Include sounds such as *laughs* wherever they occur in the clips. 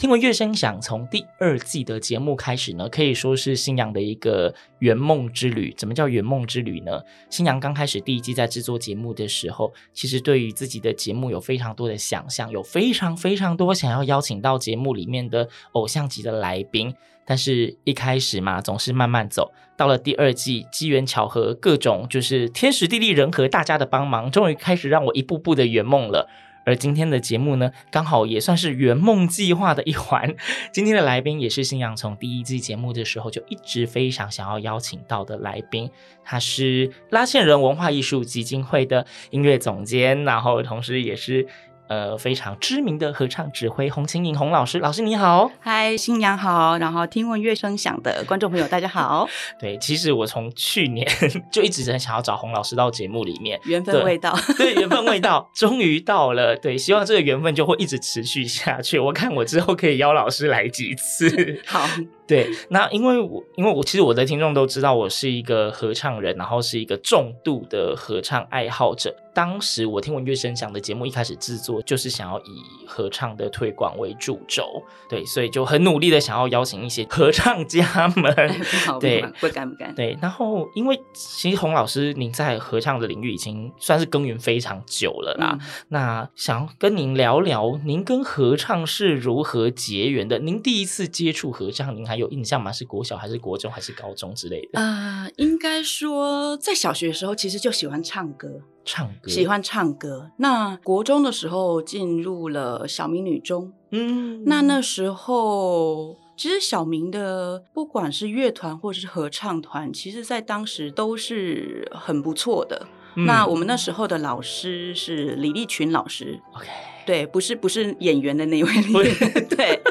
听闻乐声响从第二季的节目开始呢，可以说是新阳的一个圆梦之旅。怎么叫圆梦之旅呢？新阳刚开始第一季在制作节目的时候，其实对于自己的节目有非常多的想象，有非常非常多想要邀请到节目里面的偶像级的来宾。但是，一开始嘛，总是慢慢走。到了第二季，机缘巧合，各种就是天时地利人和，大家的帮忙，终于开始让我一步步的圆梦了。而今天的节目呢，刚好也算是圆梦计划的一环。今天的来宾也是新阳从第一季节目的时候就一直非常想要邀请到的来宾，他是拉线人文化艺术基金会的音乐总监，然后同时也是。呃，非常知名的合唱指挥洪晴颖洪老师，老师你好，嗨，新娘好，然后听闻乐声响的观众朋友大家好，*laughs* 对，其实我从去年 *laughs* 就一直很想要找洪老师到节目里面，缘分未到，对，缘分未到，终于到了，对，希望这个缘分就会一直持续下去，我看我之后可以邀老师来几次，*laughs* 好。对，那因为我因为我其实我的听众都知道我是一个合唱人，然后是一个重度的合唱爱好者。当时我听闻乐声响的节目一开始制作，就是想要以合唱的推广为主轴，对，所以就很努力的想要邀请一些合唱家们，*laughs* 对，不敢不敢。对，然后因为其实洪老师您在合唱的领域已经算是耕耘非常久了啦，嗯、那想要跟您聊聊，您跟合唱是如何结缘的？您第一次接触合唱，您还有印象吗？是国小还是国中还是高中之类的？啊、呃，应该说在小学的时候，其实就喜欢唱歌，唱歌，喜欢唱歌。那国中的时候进入了小明女中，嗯，那那时候其实小明的不管是乐团或者是合唱团，其实在当时都是很不错的。嗯、那我们那时候的老师是李立群老师，OK，对，不是不是演员的那位，*laughs* 对。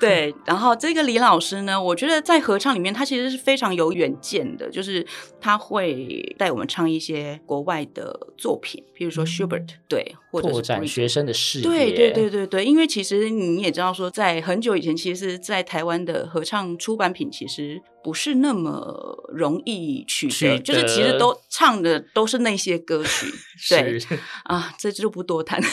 对，然后这个李老师呢，我觉得在合唱里面，他其实是非常有远见的，就是他会带我们唱一些国外的作品，比如说 Schubert，对，或者是拓展学生的视野。对对对对对，因为其实你也知道说，在很久以前，其实，在台湾的合唱出版品其实不是那么容易取得，得就是其实都唱的都是那些歌曲。*laughs* 对 *laughs* 啊，这就不多谈。*laughs*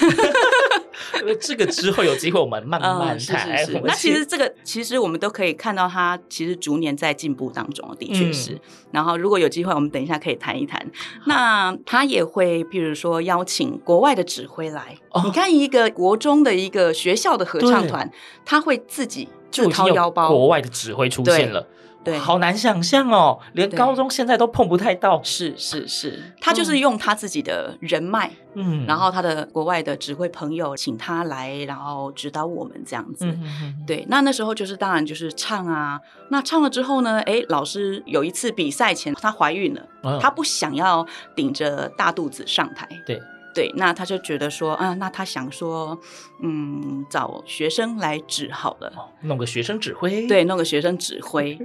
*laughs* 这个之后有机会我们慢慢谈。是是是，那其实这个其实我们都可以看到，它其实逐年在进步当中，的确是。嗯、然后如果有机会，我们等一下可以谈一谈。那他也会，譬如说邀请国外的指挥来。哦、你看，一个国中的一个学校的合唱团，他会自己自掏腰包，国外的指挥出现了。对，好难想象哦，连高中现在都碰不太到。是是是，他就是用他自己的人脉，嗯，然后他的国外的指挥朋友请他来，然后指导我们这样子。嗯、哼哼对，那那时候就是当然就是唱啊，那唱了之后呢，哎，老师有一次比赛前她怀孕了，哦、她不想要顶着大肚子上台。对。对，那他就觉得说，啊，那他想说，嗯，找学生来指好了，弄个学生指挥，对，弄个学生指挥。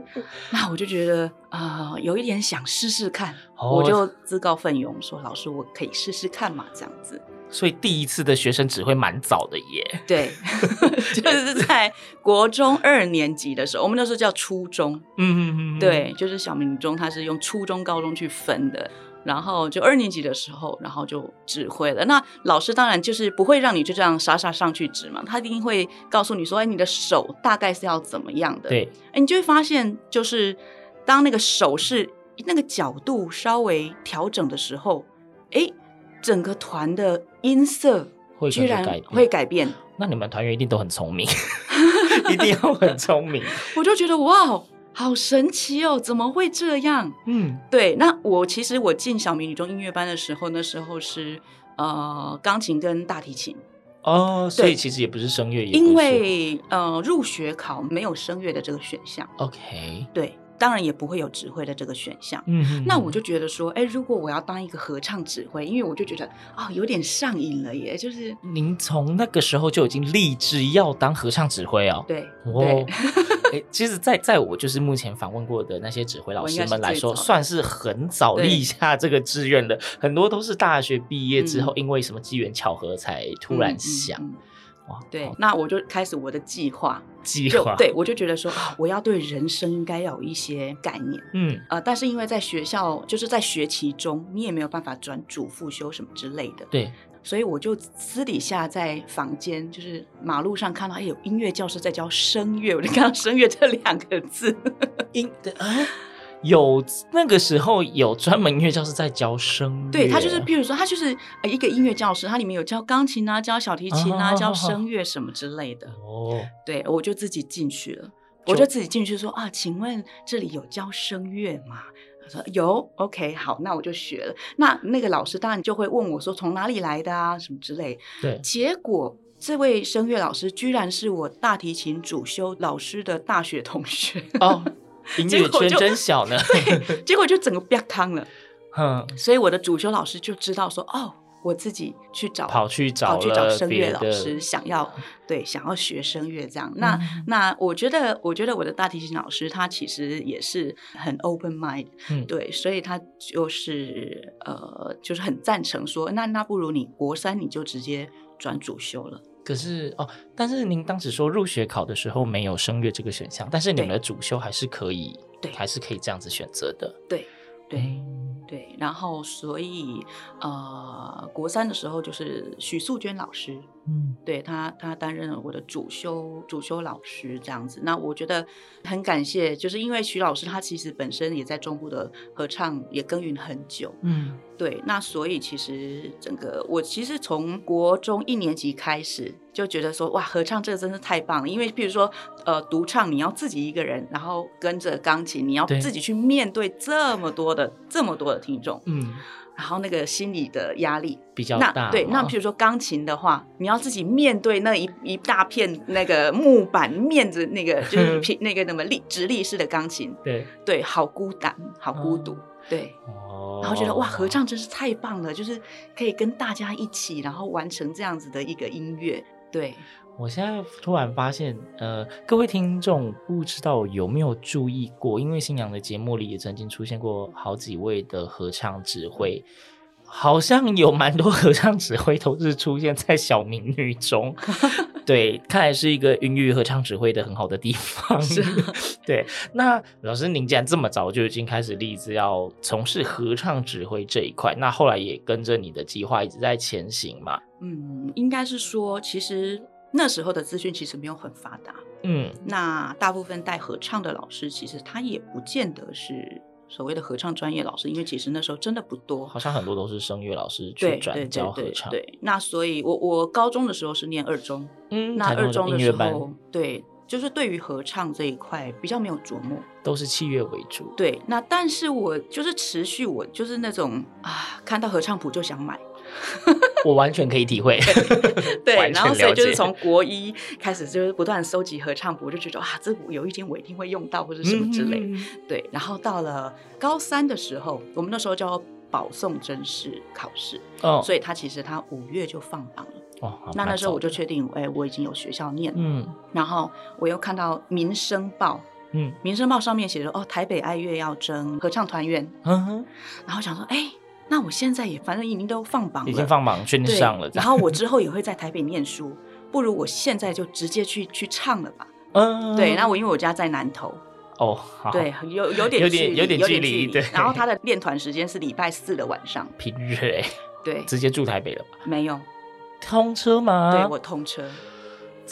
那我就觉得啊、呃，有一点想试试看，哦、我就自告奋勇说，老师，我可以试试看嘛，这样子。所以第一次的学生指挥蛮早的耶，对，*laughs* 就是在国中二年级的时候，我们那时候叫初中，嗯嗯嗯，对，就是小明中，他是用初中、高中去分的。然后就二年级的时候，然后就指挥了。那老师当然就是不会让你就这样傻傻上去指嘛，他一定会告诉你说：“哎，你的手大概是要怎么样的？”对，哎，你就会发现，就是当那个手势那个角度稍微调整的时候，哎，整个团的音色居然会改变。那你们团员一定都很聪明。*laughs* 一定要很聪明。我就觉得哇，好神奇哦，怎么会这样？嗯，对。那我其实我进小明女中音乐班的时候，那时候是呃钢琴跟大提琴。哦，所以其实也不是声乐，因为呃入学考没有声乐的这个选项。OK，对。当然也不会有指挥的这个选项。嗯哼，那我就觉得说，哎，如果我要当一个合唱指挥，因为我就觉得啊、哦，有点上瘾了耶。就是您从那个时候就已经立志要当合唱指挥哦。对，哦，哎，其实在，在在我就是目前访问过的那些指挥老师们来说，是算是很早立下这个志愿的。很多都是大学毕业之后，因为什么机缘巧合才突然想。嗯嗯嗯哇，对，那我就开始我的计划，计划，对，我就觉得说啊，我要对人生应该要有一些概念，嗯，呃，但是因为在学校，就是在学期中，你也没有办法转主副修什么之类的，对，所以我就私底下在房间，就是马路上看到，哎，有音乐教室在教声乐，我就看到声乐这两个字，音的啊。有那个时候有专门音乐教室在教声乐，对，他就是，譬如说，他就是一个音乐教室，它里面有教钢琴啊，教小提琴啊，啊教声乐什么之类的。哦，对，我就自己进去了，就我就自己进去说啊，请问这里有教声乐吗？他说有，OK，好，那我就学了。那那个老师当然就会问我说从哪里来的啊，什么之类。对，结果这位声乐老师居然是我大提琴主修老师的大学同学哦。音乐圈真小呢，对，结果就整个变康了，*laughs* 嗯，所以我的主修老师就知道说，哦，我自己去找，跑去找，跑去找声乐老师，想要对，想要学声乐这样。嗯、那那我觉得，我觉得我的大提琴老师他其实也是很 open mind，嗯，对，所以他就是呃，就是很赞成说，那那不如你国三你就直接转主修了。可是哦，但是您当时说入学考的时候没有声乐这个选项，但是你们的主修还是可以，对，还是可以这样子选择的。对，对，嗯、对。然后所以呃，国三的时候就是许素娟老师，嗯，对他，他担任了我的主修主修老师这样子。那我觉得很感谢，就是因为徐老师他其实本身也在中部的合唱也耕耘很久，嗯。对，那所以其实整个我其实从国中一年级开始就觉得说，哇，合唱这个真是太棒了。因为比如说，呃，独唱你要自己一个人，然后跟着钢琴，你要自己去面对这么多的这么多的听众，嗯，然后那个心理的压力比较大。对，那比如说钢琴的话，你要自己面对那一一大片那个木板面子，那个就是 *laughs* 平那个那么立直立式的钢琴，对对，好孤单，好孤独，嗯、对。然后觉得哇，合唱真是太棒了，就是可以跟大家一起，然后完成这样子的一个音乐。对，我现在突然发现，呃，各位听众不知道有没有注意过，因为新娘的节目里也曾经出现过好几位的合唱指挥。好像有蛮多合唱指挥都是出现在小民女中，*laughs* 对，看来是一个孕育合唱指挥的很好的地方。*laughs* 是，对。那老师，您既然这么早就已经开始立志要从事合唱指挥这一块，那后来也跟着你的计划一直在前行嘛？嗯，应该是说，其实那时候的资讯其实没有很发达。嗯，那大部分带合唱的老师，其实他也不见得是。所谓的合唱专业老师，因为其实那时候真的不多，好像很多都是声乐老师去转教合唱。对，对，对，对，那所以我，我我高中的时候是念二中，嗯，那二中的时候，对，就是对于合唱这一块比较没有琢磨，都是器乐为主。对，那但是我就是持续，我就是那种啊，看到合唱谱就想买。我完全可以体会，对，*laughs* 然后所以就是从国一开始，就是不断收集合唱谱，我就觉得啊，这有一天我一定会用到或者什么之类。嗯、对，然后到了高三的时候，我们那时候叫保送甄试考试，哦，所以他其实他五月就放榜了。哦，那那时候我就确定，哎，我已经有学校念了。嗯，然后我又看到《民生报》，嗯，《民生报》上面写着哦，台北爱乐要征合唱团员。嗯哼，然后想说，哎。那我现在也反正已经都放榜了，已经放榜圈上了。然后我之后也会在台北念书，不如我现在就直接去去唱了吧。嗯，对。那我因为我家在南投，哦，对，有有点有点，有点距离。对。然后他的练团时间是礼拜四的晚上，平日哎。对，直接住台北了吧？没有，通车吗？对，我通车。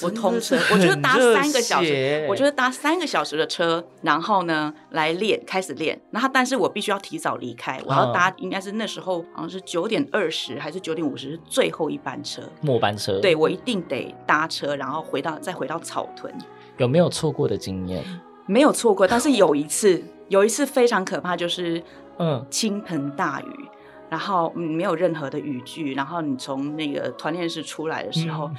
我通车，我就是搭三个小时，我就是搭三个小时的车，然后呢来练，开始练。然后，但是我必须要提早离开，我要搭，应该是那时候好像是九点二十还是九点五十是最后一班车，末班车。对，我一定得搭车，然后回到再回到草屯。有没有错过的经验？没有错过，但是有一次，有一次非常可怕，就是嗯，倾盆大雨，然后没有任何的雨具，然后你从那个团练室出来的时候。嗯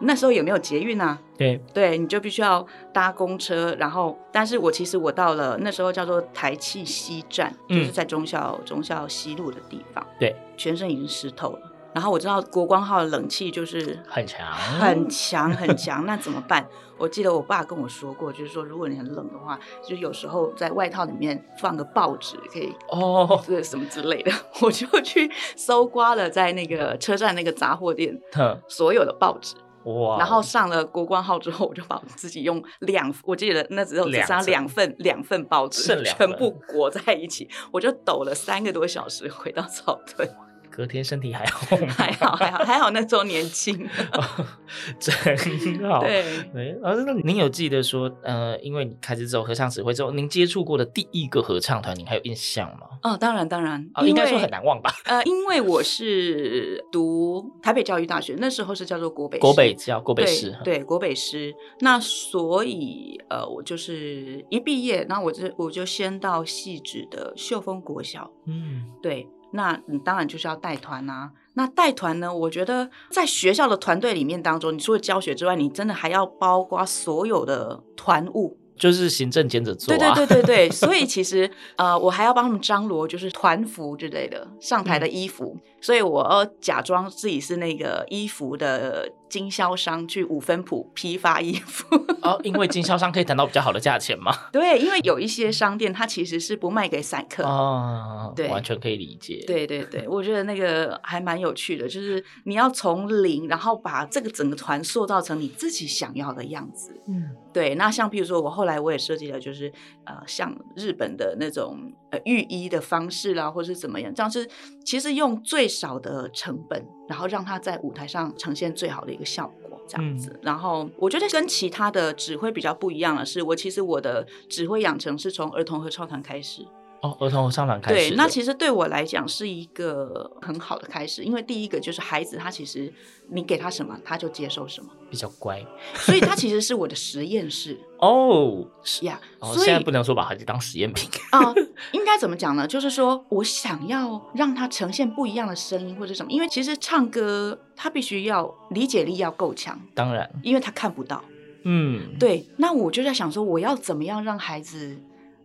那时候也没有捷运啊，对对，你就必须要搭公车，然后，但是我其实我到了那时候叫做台气西站，嗯、就是在忠孝忠孝西路的地方，对，全身已经湿透了。然后我知道国光号的冷气就是很强，很强，很强。*laughs* 那怎么办？我记得我爸跟我说过，就是说如果你很冷的话，就有时候在外套里面放个报纸，可以哦，这什么之类的。*laughs* 我就去搜刮了在那个车站那个杂货店所有的报纸。哇！然后上了国光号之后，我就把我自己用两，我记得那时候只剩两份两份报纸，全部 *laughs* 裹在一起，我就抖了三个多小时回到草屯。隔天身体还好吗？*laughs* 还好，还好，还好那时候年轻，哦，*laughs* 真好。对，哎，老师，那您有记得说，呃，因为你开始走合唱指挥之后，您接触过的第一个合唱团，您还有印象吗？哦，当然，当然，哦，应该说很难忘吧？呃，因为我是读台北教育大学，那时候是叫做国北国北教国北师，对，国北师。那所以，呃，我就是一毕业，然后我就我就先到汐止的秀峰国小，嗯，对。那你当然就是要带团啊。那带团呢？我觉得在学校的团队里面当中，你除了教学之外，你真的还要包括所有的团务。就是行政兼着做，对对对对对，*laughs* 所以其实呃，我还要帮他们张罗，就是团服之类的，上台的衣服，嗯、所以我要假装自己是那个衣服的经销商，去五分埔批发衣服。哦，因为经销商可以谈到比较好的价钱嘛。*laughs* 对，因为有一些商店它其实是不卖给散客哦，对，完全可以理解。对对对，我觉得那个还蛮有趣的，就是你要从零，然后把这个整个团塑造成你自己想要的样子。嗯，对。那像比如说我后。后来我也设计了，就是呃，像日本的那种呃浴衣的方式啦，或是怎么样，这样是其实用最少的成本，然后让他在舞台上呈现最好的一个效果，这样子。嗯、然后我觉得跟其他的指挥比较不一样的是，我其实我的指挥养成是从儿童合唱团开始。哦，儿童合唱团开始。对，那其实对我来讲是一个很好的开始，因为第一个就是孩子他其实你给他什么，他就接受什么，比较乖，所以他其实是我的实验室。哦，是呀，所以现在不能说把孩子当实验品啊，应该怎么讲呢？就是说我想要让他呈现不一样的声音或者什么，因为其实唱歌他必须要理解力要够强，当然，因为他看不到。嗯，对，那我就在想说，我要怎么样让孩子。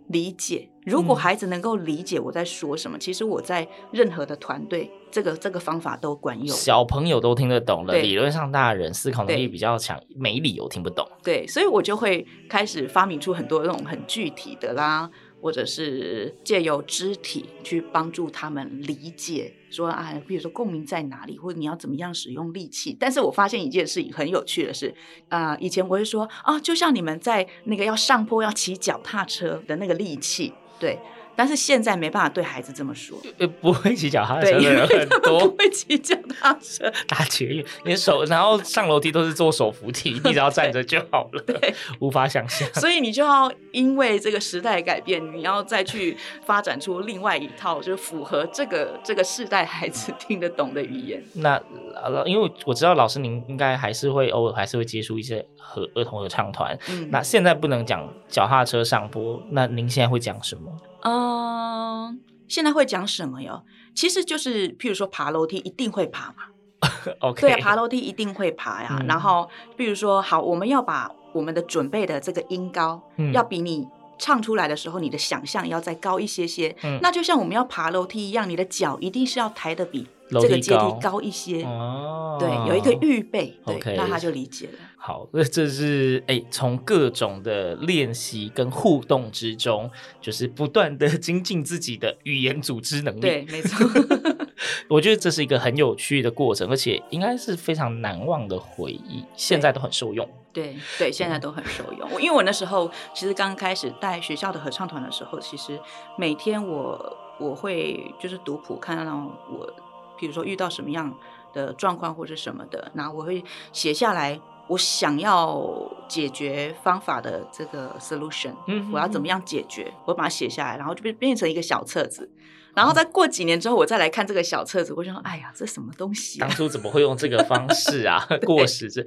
理解，如果孩子能够理解我在说什么，嗯、其实我在任何的团队，这个这个方法都管用。小朋友都听得懂了，理论上大人思考能力比较强，没理由听不懂。对，所以我就会开始发明出很多那种很具体的啦。或者是借由肢体去帮助他们理解，说啊，比如说共鸣在哪里，或者你要怎么样使用力气。但是我发现一件事情很有趣的是，啊、以前我会说啊，就像你们在那个要上坡要骑脚踏车的那个力气，对。但是现在没办法对孩子这么说，呃，不会骑脚踏车的人很多，不会骑脚踏车，*laughs* 打捷运，你手然后上楼梯都是坐手扶梯，你只要 *laughs* 站着就好了，对，无法想象。所以你就要因为这个时代改变，你要再去发展出另外一套，就是符合这个这个世代孩子听得懂的语言。那因为我知道老师您应该还是会偶尔还是会接触一些和儿童合唱团，嗯，那现在不能讲脚踏车上坡，那您现在会讲什么？嗯，现在会讲什么哟？其实就是，譬如说爬楼梯一定会爬嘛。*laughs* OK，对，爬楼梯一定会爬呀。嗯、然后，比如说，好，我们要把我们的准备的这个音高，嗯、要比你唱出来的时候，你的想象要再高一些些。嗯、那就像我们要爬楼梯一样，你的脚一定是要抬得比这个阶梯高一些。哦，对，有一个预备，对.那他就理解了。好，那这是哎，从各种的练习跟互动之中，就是不断的精进自己的语言组织能力。对，没错。*laughs* 我觉得这是一个很有趣的过程，而且应该是非常难忘的回忆，现在都很受用。对对，现在都很受用。因为我那时候其实刚开始带学校的合唱团的时候，其实每天我我会就是读谱，看到我比如说遇到什么样的状况或者什么的，然后我会写下来。我想要解决方法的这个 solution，嗯，我要怎么样解决？我把它写下来，然后就变变成一个小册子。然后再过几年之后，我再来看这个小册子，我就说：“哎呀，这什么东西啊？当初怎么会用这个方式啊？*laughs* 过时这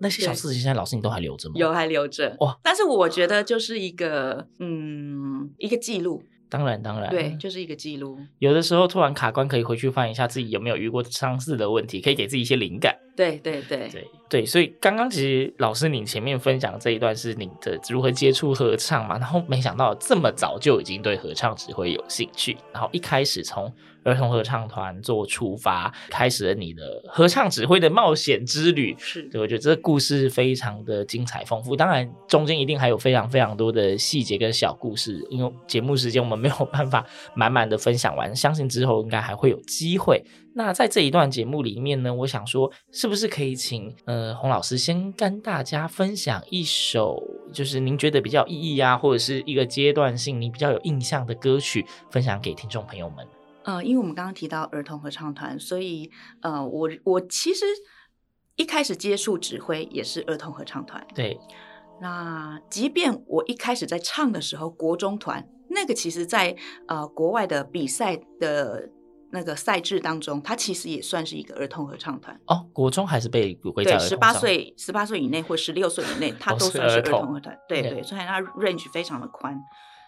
那些小册子，现在老师你都还留着吗？有，还留着。哇！但是我觉得就是一个，嗯，一个记录。”当然，当然，对，就是一个记录。有的时候突然卡关，可以回去翻一下自己有没有遇过相似的问题，可以给自己一些灵感。对，对，对，对，对。所以刚刚其实老师你前面分享这一段是你的如何接触合唱嘛，然后没想到这么早就已经对合唱指挥有兴趣，然后一开始从儿童合唱团做出发，开始了你的合唱指挥的冒险之旅。是，对，我觉得这个故事非常的精彩丰富。当然，中间一定还有非常非常多的细节跟小故事，因为节目时间我们没有办法满满的分享完。相信之后应该还会有机会。那在这一段节目里面呢，我想说，是不是可以请呃洪老师先跟大家分享一首，就是您觉得比较意义啊，或者是一个阶段性你比较有印象的歌曲，分享给听众朋友们。呃，因为我们刚刚提到儿童合唱团，所以呃，我我其实一开始接触指挥也是儿童合唱团。对，那即便我一开始在唱的时候，国中团那个，其实在呃国外的比赛的那个赛制当中，它其实也算是一个儿童合唱团。哦，国中还是被归在十八岁十八岁以内或十六岁以内，*laughs* 它都算是儿童合唱团。对对，所以它 range 非常的宽。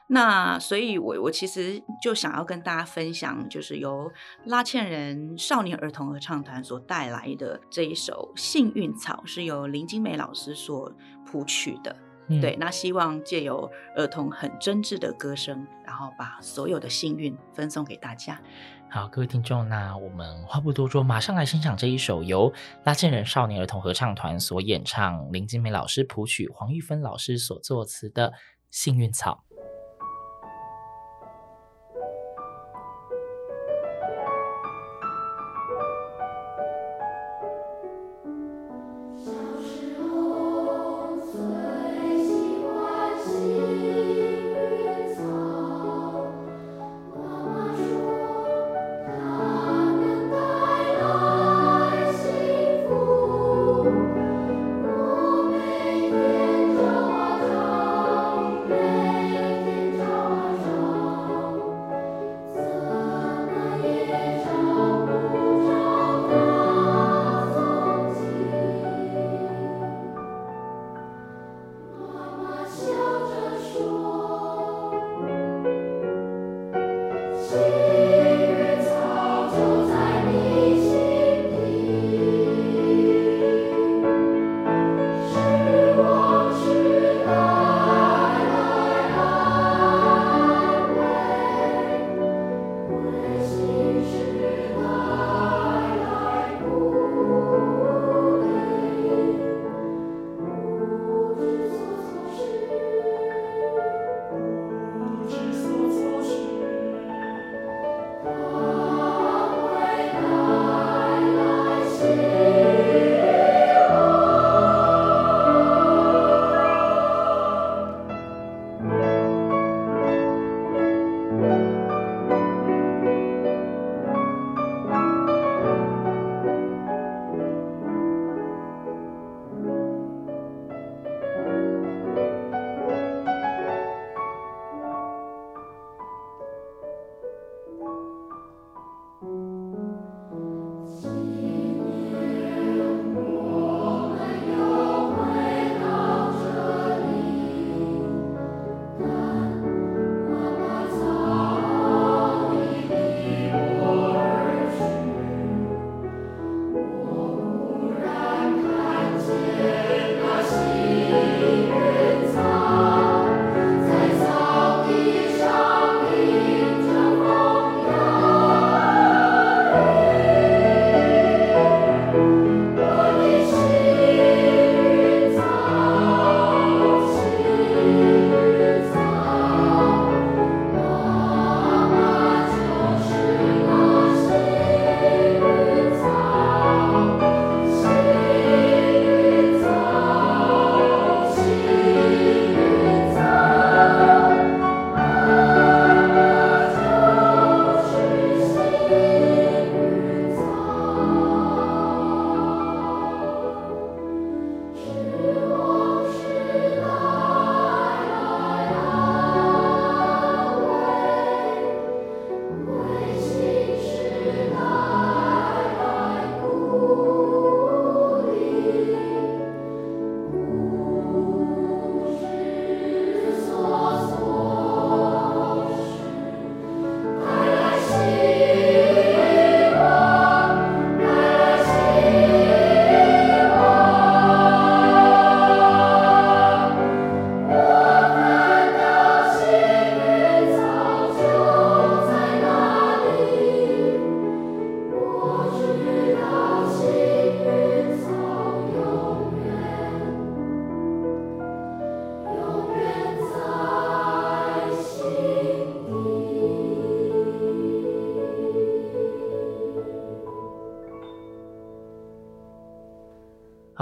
那所以我，我我其实就想要跟大家分享，就是由拉纤人少年儿童合唱团所带来的这一首《幸运草》，是由林金梅老师所谱曲的。嗯、对，那希望借由儿童很真挚的歌声，然后把所有的幸运分送给大家。好，各位听众，那我们话不多说，马上来欣赏这一首由拉纤人少年儿童合唱团所演唱，林金梅老师谱曲，黄玉芬老师所作词的《幸运草》。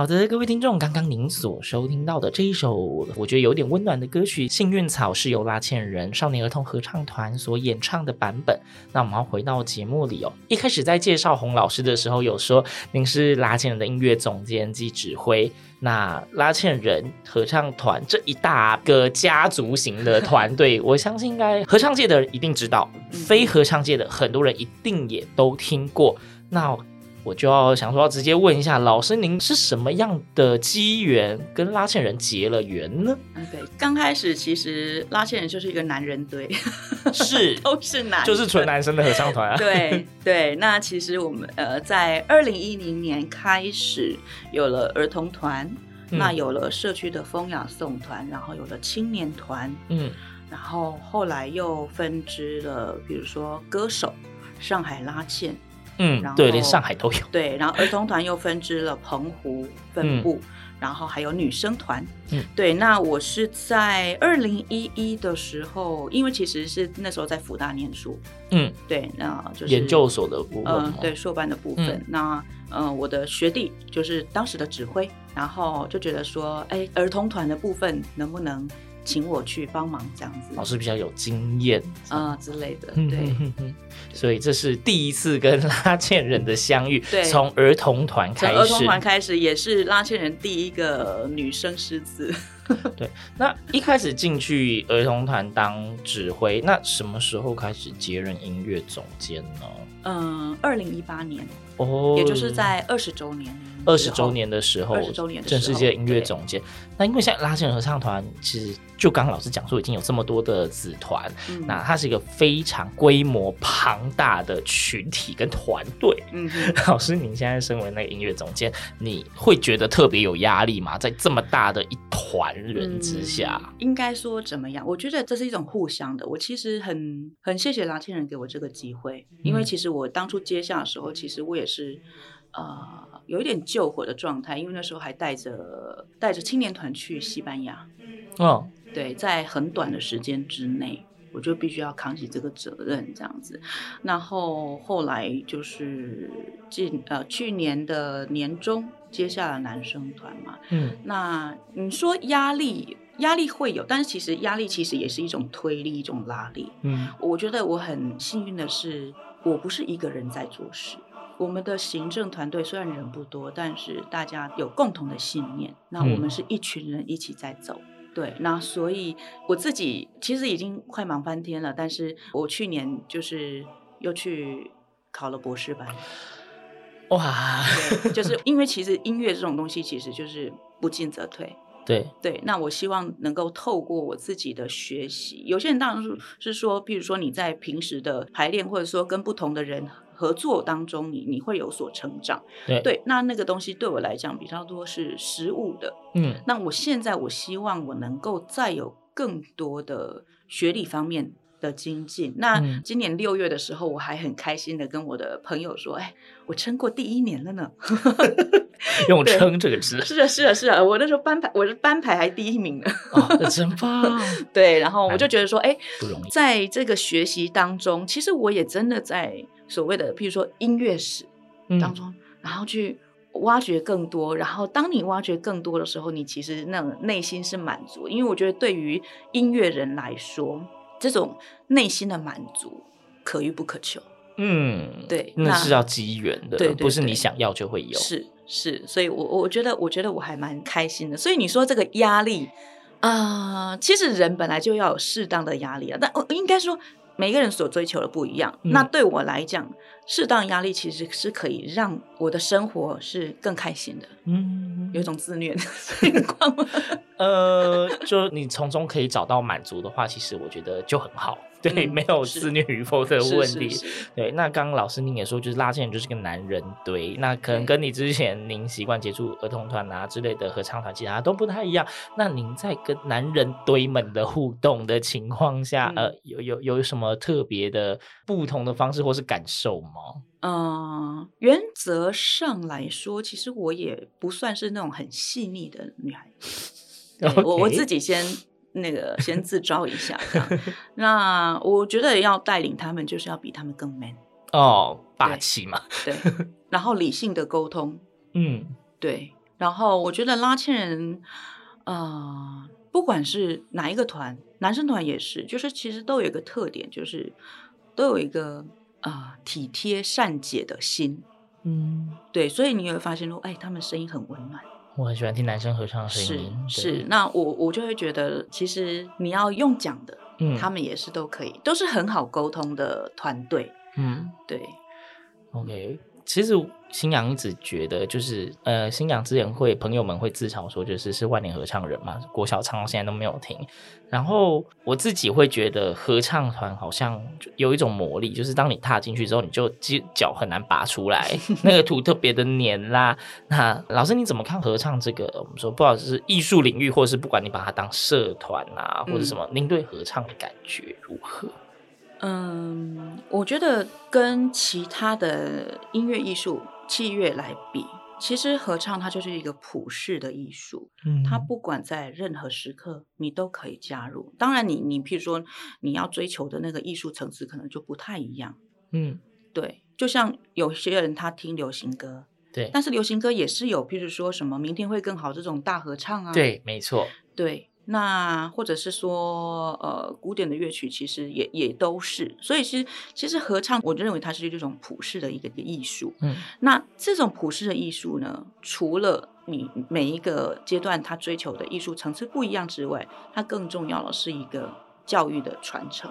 好的，各位听众，刚刚您所收听到的这一首，我觉得有点温暖的歌曲《幸运草》，是由拉纤人少年儿童合唱团所演唱的版本。那我们要回到节目里哦，一开始在介绍洪老师的时候，有说您是拉纤人的音乐总监及指挥。那拉纤人合唱团这一大个家族型的团队，我相信应该合唱界的人一定知道，非合唱界的很多人一定也都听过。那我就要想说，要直接问一下老师，您是什么样的机缘跟拉线人结了缘呢？嗯，对，刚开始其实拉线人就是一个男人堆，是 *laughs* 都是男，就是纯男生的合唱团啊。*laughs* 对对，那其实我们呃，在二零一零年开始有了儿童团，嗯、那有了社区的风雅颂团，然后有了青年团，嗯，然后后来又分支了，比如说歌手上海拉纤。嗯，然后对，连上海都有。对，然后儿童团又分支了澎湖分部，嗯、然后还有女生团。嗯，对，那我是在二零一一的时候，因为其实是那时候在福大念书。嗯，对，那就是研究所的部分。嗯、呃，对，硕班的部分。嗯、那呃，我的学弟就是当时的指挥，然后就觉得说，哎，儿童团的部分能不能？请我去帮忙这样子，老师比较有经验啊之类的，对，所以这是第一次跟拉纤人的相遇，对，从儿童团开始，儿童团开始也是拉纤人第一个女生师资。*laughs* 对，那一开始进去儿童团当指挥，那什么时候开始接任音乐总监呢？嗯，二零一八年哦，也就是在二十周年。二十周年的时候，正式接音乐总监。那因为像拉纤人合唱团，其实就刚刚老师讲说，已经有这么多的子团，嗯、那它是一个非常规模庞大的群体跟团队。嗯，*laughs* 老师，您现在身为那个音乐总监，你会觉得特别有压力吗？在这么大的一团人之下，嗯、应该说怎么样？我觉得这是一种互相的。我其实很很谢谢拉纤人给我这个机会，因为其实我当初接下的时候，其实我也是。呃，有一点救火的状态，因为那时候还带着带着青年团去西班牙。哦，对，在很短的时间之内，我就必须要扛起这个责任，这样子。然后后来就是近呃去年的年中接下了男生团嘛。嗯，那你说压力压力会有，但是其实压力其实也是一种推力，一种拉力。嗯，我觉得我很幸运的是，我不是一个人在做事。我们的行政团队虽然人不多，但是大家有共同的信念。那我们是一群人一起在走，嗯、对。那所以我自己其实已经快忙翻天了，但是我去年就是又去考了博士班。*laughs* 哇，就 *laughs* 是因为其实音乐这种东西，其实就是不进则退。对对。那我希望能够透过我自己的学习，有些人当然是是说，比如说你在平时的排练，或者说跟不同的人。合作当中你，你你会有所成长，对，对，那那个东西对我来讲比较多是实务的，嗯，那我现在我希望我能够再有更多的学历方面的精进。那今年六月的时候，我还很开心的跟我的朋友说，哎，我撑过第一年了呢，*laughs* 用“撑”这个字，是啊，是啊，是啊，我那时候班排，我是班排还第一名呢，哦，真棒，*laughs* 对，然后我就觉得说，哎，不容易，在这个学习当中，其实我也真的在。所谓的，譬如说音乐史当中，嗯、然后去挖掘更多，然后当你挖掘更多的时候，你其实那种内心是满足，因为我觉得对于音乐人来说，这种内心的满足可遇不可求。嗯，对，那是要机缘的，对，对，对，不是你想要就会有。是是，所以我我觉得，我觉得我还蛮开心的。所以你说这个压力啊、呃，其实人本来就要有适当的压力啊，但我应该说。每个人所追求的不一样，嗯、那对我来讲，适当压力其实是可以让我的生活是更开心的。嗯，有一种自虐的 *laughs* 情况吗？呃，就你从中可以找到满足的话，其实我觉得就很好。对，没有自虐与否的问题。对，那刚刚老师您也说，就是拉线就是个男人堆，那可能跟你之前您习惯接触儿童团啊之类的合唱团，其他都不太一样。那您在跟男人堆们的互动的情况下，嗯、呃，有有有什么特别的不同的方式或是感受吗？嗯、呃，原则上来说，其实我也不算是那种很细腻的女孩 *laughs*. 我我自己先。那个先自招一下，那我觉得要带领他们，就是要比他们更 man 哦，霸气嘛，对，对，*laughs* 然后理性的沟通，嗯，对，然后我觉得拉纤人，呃，不管是哪一个团，男生团也是，就是其实都有一个特点，就是都有一个啊、呃、体贴善解的心。嗯，对，所以你会发现说，哎，他们声音很温暖。我很喜欢听男生合唱的声音。是是，那我我就会觉得，其实你要用讲的，嗯，他们也是都可以，都是很好沟通的团队。嗯，对。OK。其实星洋一直觉得，就是呃，新娘之前会朋友们会自嘲说，就是是万年合唱人嘛，国小唱到现在都没有停。然后我自己会觉得，合唱团好像有一种魔力，就是当你踏进去之后，你就脚很难拔出来，*laughs* 那个土特别的黏啦。那老师你怎么看合唱这个？我们说不管是艺术领域，或者是不管你把它当社团啊，或者什么，您对合唱的感觉如何？嗯，我觉得跟其他的音乐艺术器乐来比，其实合唱它就是一个普世的艺术。嗯，它不管在任何时刻，你都可以加入。当然你，你你譬如说你要追求的那个艺术层次可能就不太一样。嗯，对，就像有些人他听流行歌，对，但是流行歌也是有，譬如说什么明天会更好这种大合唱啊。对，没错，对。那或者是说，呃，古典的乐曲其实也也都是，所以其实其实合唱，我就认为它是这种普世的一个一个艺术。嗯，那这种普世的艺术呢，除了你每一个阶段他追求的艺术层次不一样之外，它更重要的是一个教育的传承。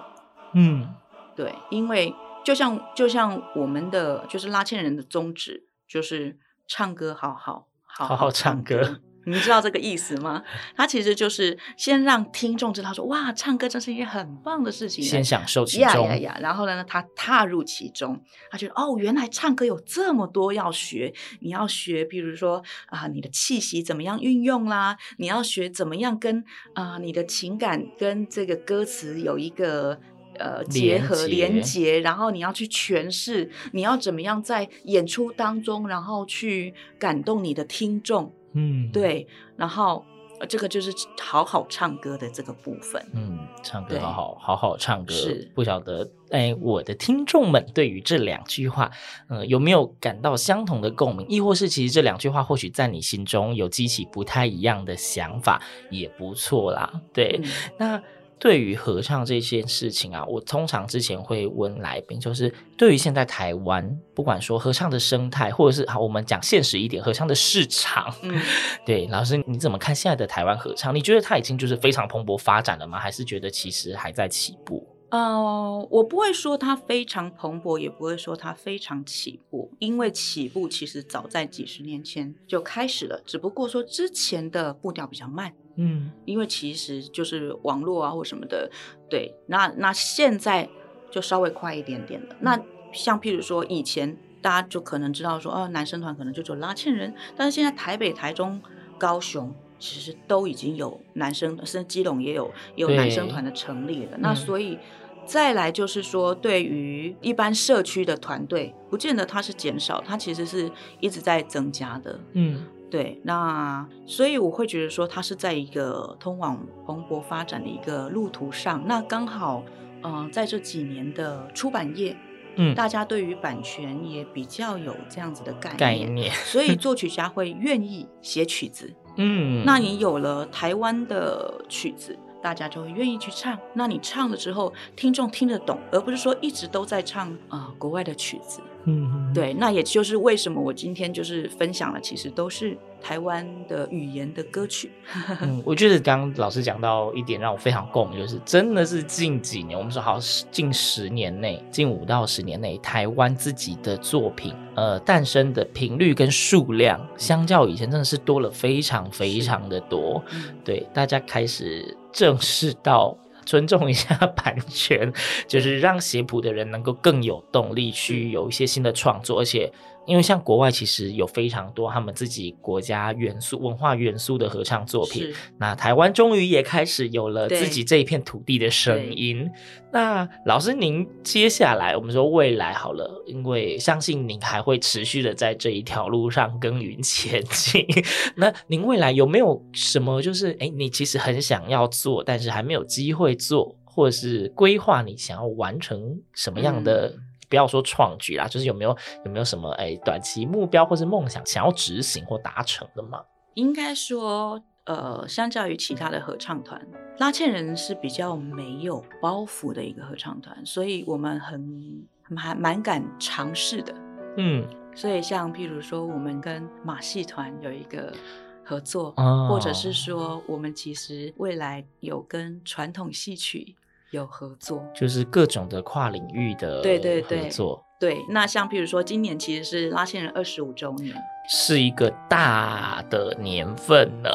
嗯，对，因为就像就像我们的就是拉纤人的宗旨，就是唱歌好好好好，好唱歌。*laughs* 你知道这个意思吗？他其实就是先让听众知道说，哇，唱歌真是一件很棒的事情，先享受其中。呀呀呀！然后呢，他踏入其中，他觉得哦，原来唱歌有这么多要学。你要学，比如说啊，你的气息怎么样运用啦？你要学怎么样跟啊，你的情感跟这个歌词有一个呃结合连接，然后你要去诠释，你要怎么样在演出当中，然后去感动你的听众。嗯，对，然后这个就是好好唱歌的这个部分。嗯，唱歌好好好好唱歌，是不晓得哎，我的听众们对于这两句话，呃，有没有感到相同的共鸣？亦或是其实这两句话或许在你心中有激起不太一样的想法，也不错啦。对，嗯、那。对于合唱这件事情啊，我通常之前会问来宾，就是对于现在台湾，不管说合唱的生态，或者是好，我们讲现实一点，合唱的市场，嗯，对，老师你怎么看现在的台湾合唱？你觉得它已经就是非常蓬勃发展了吗？还是觉得其实还在起步？呃，我不会说它非常蓬勃，也不会说它非常起步，因为起步其实早在几十年前就开始了，只不过说之前的步调比较慢。嗯，因为其实就是网络啊或什么的，对，那那现在就稍微快一点点了。那像譬如说以前大家就可能知道说，哦，男生团可能就做拉纤人，但是现在台北、台中、高雄其实都已经有男生，甚至基隆也有也有男生团的成立了。那所以再来就是说，对于一般社区的团队，不见得它是减少，它其实是一直在增加的。嗯。对，那所以我会觉得说，它是在一个通往蓬勃发展的一个路途上。那刚好，嗯、呃，在这几年的出版业，嗯，大家对于版权也比较有这样子的概念，概念所以 *laughs* 作曲家会愿意写曲子。嗯，那你有了台湾的曲子，大家就会愿意去唱。那你唱了之后，听众听得懂，而不是说一直都在唱啊、呃、国外的曲子。嗯，对，那也就是为什么我今天就是分享了，其实都是台湾的语言的歌曲。*laughs* 嗯，我觉得刚刚老师讲到一点让我非常共鸣，就是真的是近几年，我们说好近十年内，近五到十年内，台湾自己的作品，呃，诞生的频率跟数量，相较以前真的是多了非常非常的多。嗯，对，大家开始正视到。尊重一下版权，*laughs* 就是让写谱的人能够更有动力去有一些新的创作，而且。因为像国外其实有非常多他们自己国家元素、文化元素的合唱作品，那台湾终于也开始有了自己这一片土地的声音。那老师，您接下来我们说未来好了，因为相信您还会持续的在这一条路上耕耘前进。*laughs* 那您未来有没有什么就是哎，你其实很想要做，但是还没有机会做，或者是规划你想要完成什么样的、嗯？不要说创举啦，就是有没有有没有什么哎短期目标或是梦想想要执行或达成的吗？应该说，呃，相较于其他的合唱团，拉纤人是比较没有包袱的一个合唱团，所以我们很还蛮敢尝试的。嗯，所以像譬如说，我们跟马戏团有一个合作，哦，或者是说，我们其实未来有跟传统戏曲有合作，就是各种的跨领域的对对对合作。对，那像譬如说，今年其实是拉线人二十五周年，是一个大的年份呢。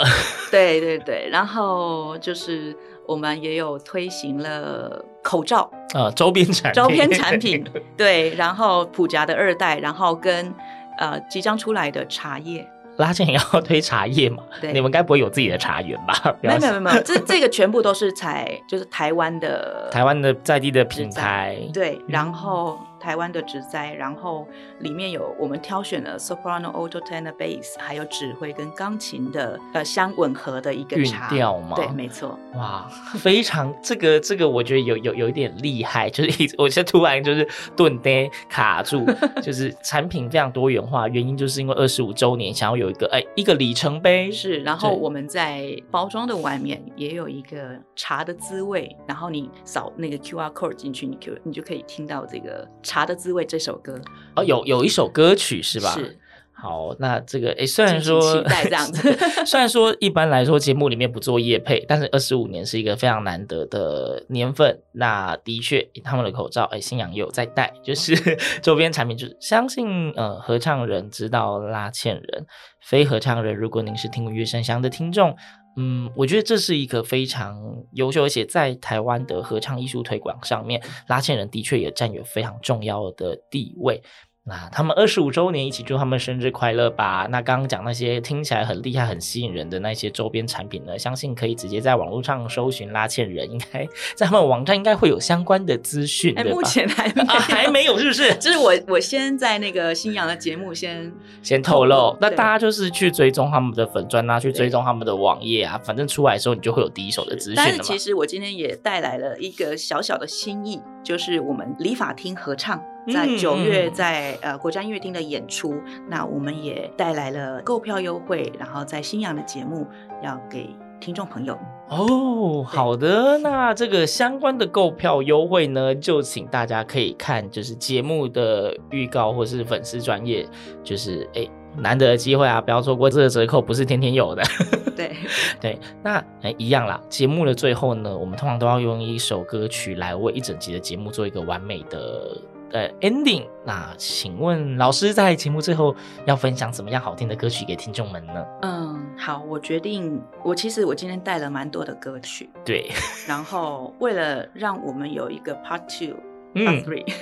对对对，然后就是我们也有推行了口罩呃周边产 *laughs* 周边产品，对，然后普夹的二代，然后跟呃即将出来的茶叶。拉线也要推茶叶嘛？*laughs* 对，你们该不会有自己的茶园吧？没有没有没有，这这个全部都是采就是台湾的 *laughs* 台湾的在地的品牌，对，然后。嗯台湾的植栽，然后里面有我们挑选了 soprano、alto、tenor、bass，还有指挥跟钢琴的呃相吻合的一个茶调嘛？对，没错。哇，非常这个这个，我觉得有有有一点厉害，就是一我现在突然就是顿呆卡住，就是产品非常多元化，原因就是因为二十五周年想要有一个哎一个里程碑是，然后我们在包装的外面也有一个茶的滋味，然后你扫那个 QR code 进去，你就你就可以听到这个。茶的滋味这首歌哦，有有一首歌曲是吧？是。好，那这个诶，虽然说期待这样子，*laughs* 虽然说一般来说节目里面不做夜配，但是二十五年是一个非常难得的年份。那的确，他们的口罩，哎，新阳也有在戴，就是 *laughs* 周边产品，就是相信呃，合唱人知道拉纤人，非合唱人，如果您是听过乐声香的听众。嗯，我觉得这是一个非常优秀，而且在台湾的合唱艺术推广上面，拉线人的确也占有非常重要的地位。那他们二十五周年，一起祝他们生日快乐吧。那刚刚讲那些听起来很厉害、很吸引人的那些周边产品呢，相信可以直接在网络上搜寻拉纤人，应该在他们网站应该会有相关的资讯。*laughs* 哎，目前还没有、*laughs* 啊、还没有，是不是？就是我我先在那个新阳的节目先先透露，那大家就是去追踪他们的粉砖啊，去追踪他们的网页啊，反正出来的时候你就会有第一手的资讯。但是其实我今天也带来了一个小小的心意，就是我们理法厅合唱。在九月在呃国家音乐厅的演出，那我们也带来了购票优惠，然后在新阳的节目要给听众朋友哦。好的，那这个相关的购票优惠呢，就请大家可以看就是节目的预告或是粉丝专业，就是哎难得的机会啊，不要错过这个折扣，不是天天有的。对 *laughs* 对，那哎一样啦。节目的最后呢，我们通常都要用一首歌曲来为一整集的节目做一个完美的。呃，ending。那请问老师在节目最后要分享怎么样好听的歌曲给听众们呢？嗯，好，我决定，我其实我今天带了蛮多的歌曲，对。然后为了让我们有一个 part two、嗯、part three。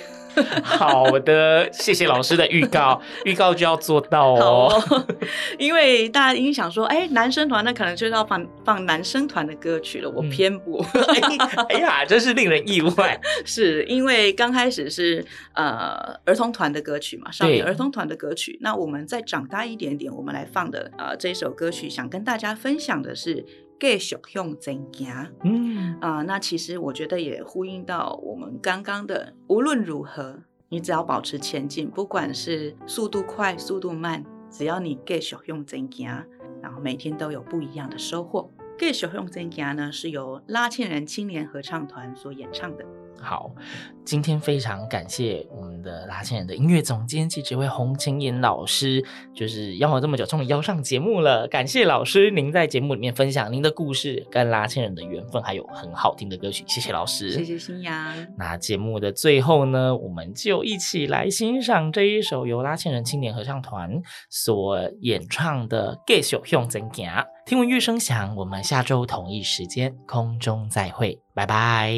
好的，谢谢老师的预告，*laughs* 预告就要做到哦。哦 *laughs* 因为大家一定想说，哎，男生团那可能就要放放男生团的歌曲了，我偏不。嗯、*laughs* 哎呀，真是令人意外。是因为刚开始是呃儿童团的歌曲嘛，少年儿童团的歌曲。那我们再长大一点点，我们来放的呃这首歌曲，想跟大家分享的是。继续向前行，嗯啊、呃，那其实我觉得也呼应到我们刚刚的，无论如何，你只要保持前进，不管是速度快、速度慢，只要你继续向前行，然后每天都有不一样的收获。继续向前行呢，是由拉纤人青年合唱团所演唱的。好，今天非常感谢我们的拉纤人的音乐总监及指挥洪清妍老师，就是邀我这么久，终于邀上节目了。感谢老师，您在节目里面分享您的故事，跟拉纤人的缘分，还有很好听的歌曲。谢谢老师，谢谢新阳。那节目的最后呢，我们就一起来欣赏这一首由拉纤人青年合唱团所演唱的《继续向前行》。听闻乐声响，我们下周同一时间空中再会，拜拜。